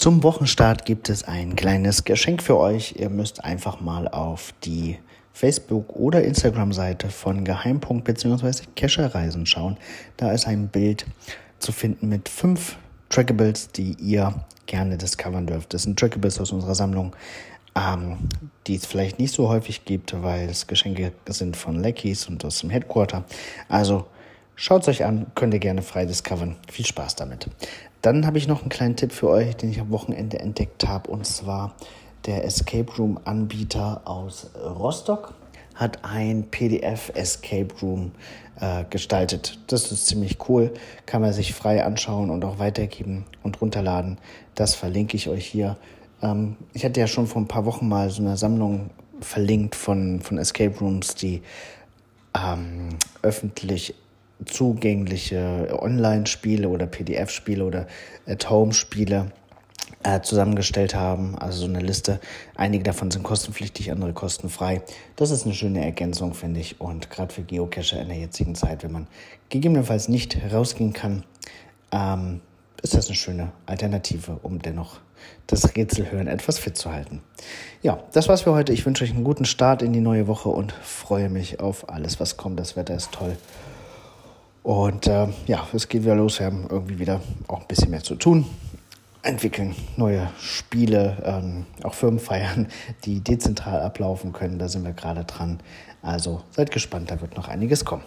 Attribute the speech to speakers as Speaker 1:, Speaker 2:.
Speaker 1: Zum Wochenstart gibt es ein kleines Geschenk für euch. Ihr müsst einfach mal auf die Facebook- oder Instagram-Seite von Geheimpunkt bzw. Kescherreisen schauen. Da ist ein Bild zu finden mit fünf Trackables, die ihr gerne discovern dürft. Das sind Trackables aus unserer Sammlung, ähm, die es vielleicht nicht so häufig gibt, weil es Geschenke sind von Leckies und aus dem Headquarter. Also schaut es euch an, könnt ihr gerne frei discovern. Viel Spaß damit. Dann habe ich noch einen kleinen Tipp für euch, den ich am Wochenende entdeckt habe, und zwar der Escape Room Anbieter aus Rostock hat ein PDF Escape Room äh, gestaltet. Das ist ziemlich cool, kann man sich frei anschauen und auch weitergeben und runterladen. Das verlinke ich euch hier. Ähm, ich hatte ja schon vor ein paar Wochen mal so eine Sammlung verlinkt von, von Escape Rooms, die ähm, öffentlich zugängliche Online-Spiele oder PDF-Spiele oder At-Home-Spiele äh, zusammengestellt haben. Also so eine Liste. Einige davon sind kostenpflichtig, andere kostenfrei. Das ist eine schöne Ergänzung, finde ich. Und gerade für Geocacher in der jetzigen Zeit, wenn man gegebenenfalls nicht rausgehen kann, ähm, ist das eine schöne Alternative, um dennoch das Rätselhören etwas fit zu halten. Ja, das war's für heute. Ich wünsche euch einen guten Start in die neue Woche und freue mich auf alles, was kommt. Das Wetter ist toll. Und äh, ja, es geht wieder los. Wir haben irgendwie wieder auch ein bisschen mehr zu tun. Entwickeln neue Spiele, ähm, auch Firmenfeiern, die dezentral ablaufen können. Da sind wir gerade dran. Also seid gespannt, da wird noch einiges kommen.